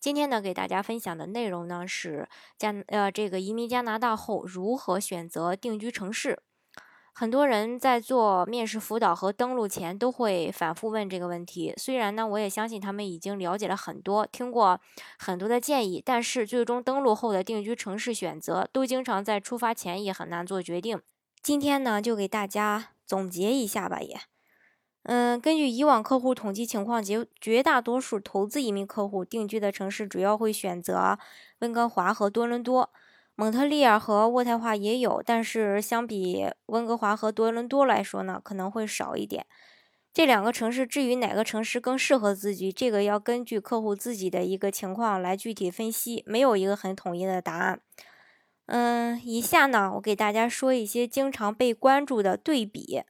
今天呢，给大家分享的内容呢是加呃这个移民加拿大后如何选择定居城市。很多人在做面试辅导和登录前都会反复问这个问题。虽然呢，我也相信他们已经了解了很多，听过很多的建议，但是最终登录后的定居城市选择，都经常在出发前也很难做决定。今天呢，就给大家总结一下吧，也，嗯，根据以往客户统计情况，绝绝大多数投资移民客户定居的城市主要会选择温哥华和多伦多。蒙特利尔和渥太华也有，但是相比温哥华和多伦多来说呢，可能会少一点。这两个城市，至于哪个城市更适合自己，这个要根据客户自己的一个情况来具体分析，没有一个很统一的答案。嗯，以下呢，我给大家说一些经常被关注的对比。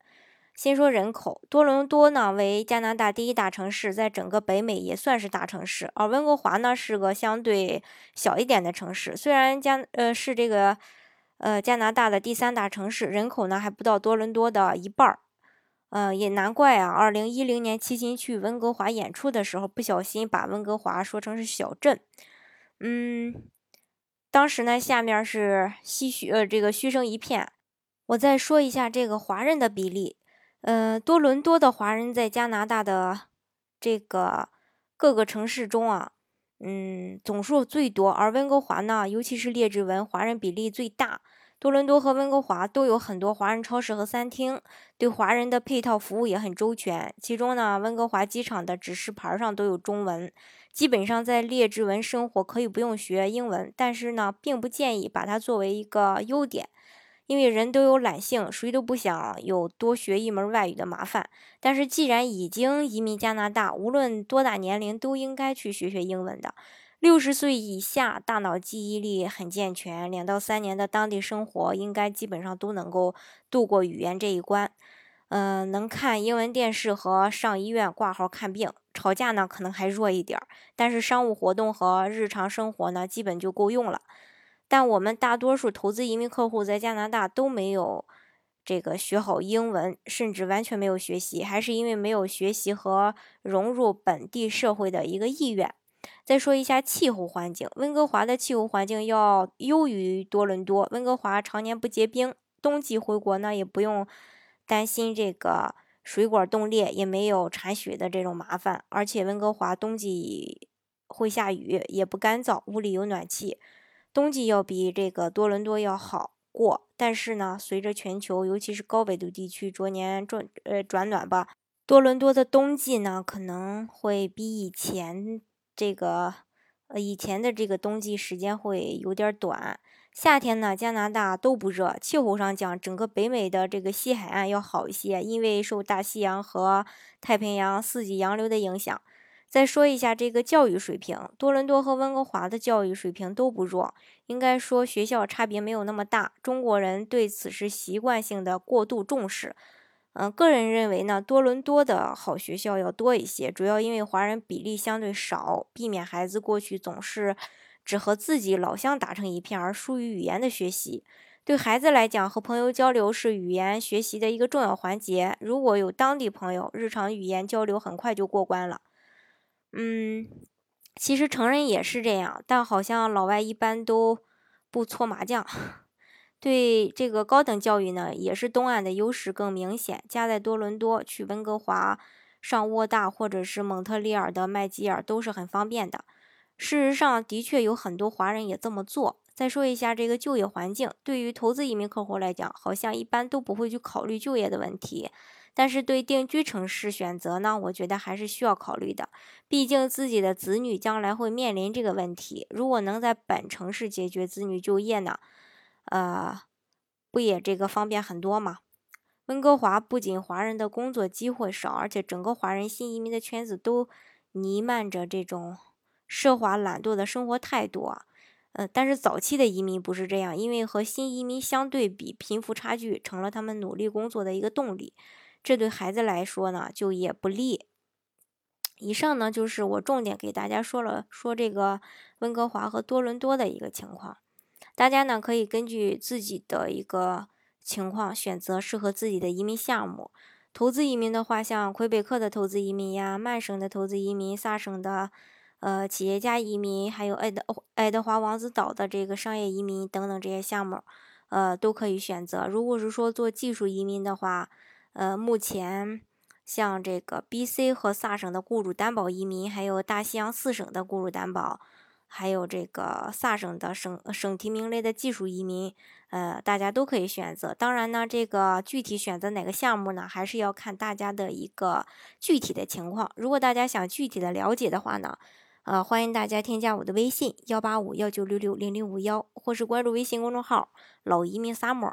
先说人口，多伦多呢为加拿大第一大城市，在整个北美也算是大城市。而温哥华呢是个相对小一点的城市，虽然加呃是这个呃加拿大的第三大城市，人口呢还不到多伦多的一半儿。呃，也难怪啊，二零一零年齐秦去温哥华演出的时候，不小心把温哥华说成是小镇。嗯，当时呢下面是唏嘘呃这个嘘声一片。我再说一下这个华人的比例。呃，多伦多的华人在加拿大的这个各个城市中啊，嗯，总数最多。而温哥华呢，尤其是列治文，华人比例最大。多伦多和温哥华都有很多华人超市和餐厅，对华人的配套服务也很周全。其中呢，温哥华机场的指示牌上都有中文。基本上在列治文生活可以不用学英文，但是呢，并不建议把它作为一个优点。因为人都有懒性，谁都不想有多学一门外语的麻烦。但是既然已经移民加拿大，无论多大年龄都应该去学学英文的。六十岁以下，大脑记忆力很健全，两到三年的当地生活应该基本上都能够度过语言这一关。嗯，能看英文电视和上医院挂号看病，吵架呢可能还弱一点儿，但是商务活动和日常生活呢基本就够用了。但我们大多数投资移民客户在加拿大都没有这个学好英文，甚至完全没有学习，还是因为没有学习和融入本地社会的一个意愿。再说一下气候环境，温哥华的气候环境要优于多伦多。温哥华常年不结冰，冬季回国呢也不用担心这个水管冻裂，也没有铲雪的这种麻烦。而且温哥华冬季会下雨，也不干燥，屋里有暖气。冬季要比这个多伦多要好过，但是呢，随着全球尤其是高纬度地区逐年转呃转暖吧，多伦多的冬季呢可能会比以前这个呃以前的这个冬季时间会有点短。夏天呢，加拿大都不热，气候上讲，整个北美的这个西海岸要好一些，因为受大西洋和太平洋四季洋流的影响。再说一下这个教育水平，多伦多和温哥华的教育水平都不弱，应该说学校差别没有那么大。中国人对此是习惯性的过度重视。嗯，个人认为呢，多伦多的好学校要多一些，主要因为华人比例相对少，避免孩子过去总是只和自己老乡打成一片，而疏于语言的学习。对孩子来讲，和朋友交流是语言学习的一个重要环节。如果有当地朋友，日常语言交流很快就过关了。嗯，其实成人也是这样，但好像老外一般都不搓麻将。对这个高等教育呢，也是东岸的优势更明显。家在多伦多，去温哥华上沃大或者是蒙特利尔的麦吉尔都是很方便的。事实上，的确有很多华人也这么做。再说一下这个就业环境，对于投资移民客户来讲，好像一般都不会去考虑就业的问题。但是对定居城市选择呢，我觉得还是需要考虑的。毕竟自己的子女将来会面临这个问题。如果能在本城市解决子女就业呢，呃，不也这个方便很多吗？温哥华不仅华人的工作机会少，而且整个华人新移民的圈子都弥漫着这种奢华懒惰的生活态度啊。呃，但是早期的移民不是这样，因为和新移民相对比，贫富差距成了他们努力工作的一个动力，这对孩子来说呢，就也不利。以上呢，就是我重点给大家说了说这个温哥华和多伦多的一个情况，大家呢可以根据自己的一个情况选择适合自己的移民项目。投资移民的话，像魁北克的投资移民呀，曼省的投资移民，萨省的。呃，企业家移民，还有爱德爱德华王子岛的这个商业移民等等这些项目，呃，都可以选择。如果是说做技术移民的话，呃，目前像这个 B.C 和萨省的雇主担保移民，还有大西洋四省的雇主担保，还有这个萨省的省省提名类的技术移民，呃，大家都可以选择。当然呢，这个具体选择哪个项目呢，还是要看大家的一个具体的情况。如果大家想具体的了解的话呢，呃，欢迎大家添加我的微信幺八五幺九六六零零五幺，或是关注微信公众号“老移民 summer”，